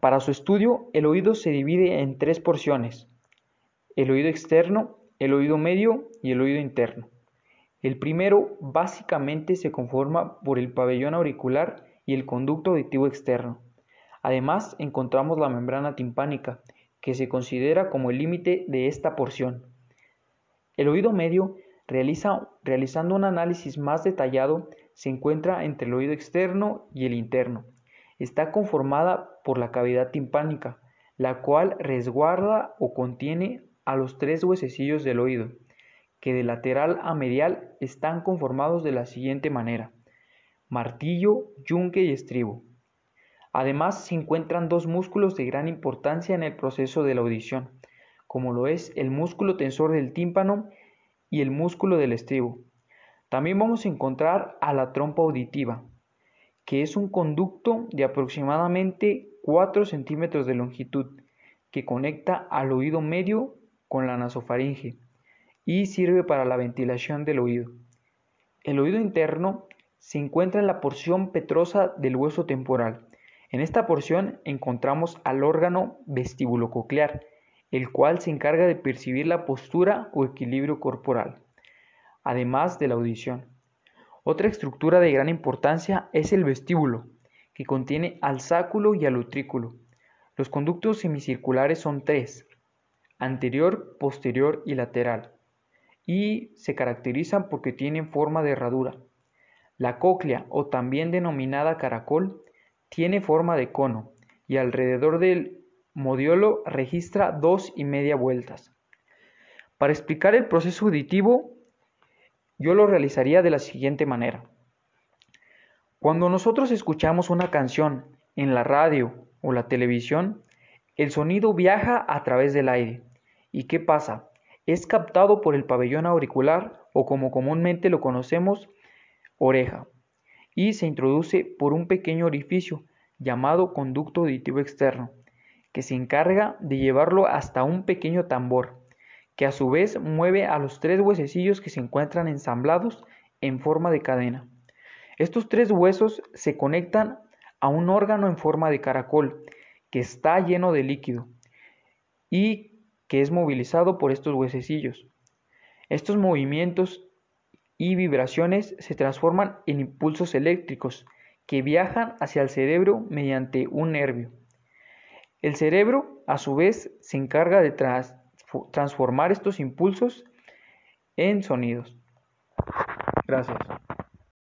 Para su estudio, el oído se divide en tres porciones, el oído externo, el oído medio y el oído interno. El primero básicamente se conforma por el pabellón auricular y el conducto auditivo externo. Además, encontramos la membrana timpánica, que se considera como el límite de esta porción. El oído medio, realizando un análisis más detallado, se encuentra entre el oído externo y el interno. Está conformada por la cavidad timpánica, la cual resguarda o contiene a los tres huesecillos del oído, que de lateral a medial están conformados de la siguiente manera: martillo, yunque y estribo. Además, se encuentran dos músculos de gran importancia en el proceso de la audición, como lo es el músculo tensor del tímpano y el músculo del estribo. También vamos a encontrar a la trompa auditiva, que es un conducto de aproximadamente 4 centímetros de longitud que conecta al oído medio con la nasofaringe y sirve para la ventilación del oído. El oído interno se encuentra en la porción petrosa del hueso temporal. En esta porción encontramos al órgano vestibulococlear, el cual se encarga de percibir la postura o equilibrio corporal, además de la audición. Otra estructura de gran importancia es el vestíbulo, que contiene al sáculo y al utrículo. Los conductos semicirculares son tres, anterior, posterior y lateral, y se caracterizan porque tienen forma de herradura. La cóclea, o también denominada caracol, tiene forma de cono y alrededor del modiolo registra dos y media vueltas. Para explicar el proceso auditivo, yo lo realizaría de la siguiente manera. Cuando nosotros escuchamos una canción en la radio o la televisión, el sonido viaja a través del aire. ¿Y qué pasa? Es captado por el pabellón auricular o como comúnmente lo conocemos, oreja, y se introduce por un pequeño orificio llamado conducto auditivo externo, que se encarga de llevarlo hasta un pequeño tambor, que a su vez mueve a los tres huesecillos que se encuentran ensamblados en forma de cadena. Estos tres huesos se conectan a un órgano en forma de caracol, que está lleno de líquido y que es movilizado por estos huesecillos. Estos movimientos y vibraciones se transforman en impulsos eléctricos que viajan hacia el cerebro mediante un nervio. El cerebro, a su vez, se encarga de transformar estos impulsos en sonidos. Gracias.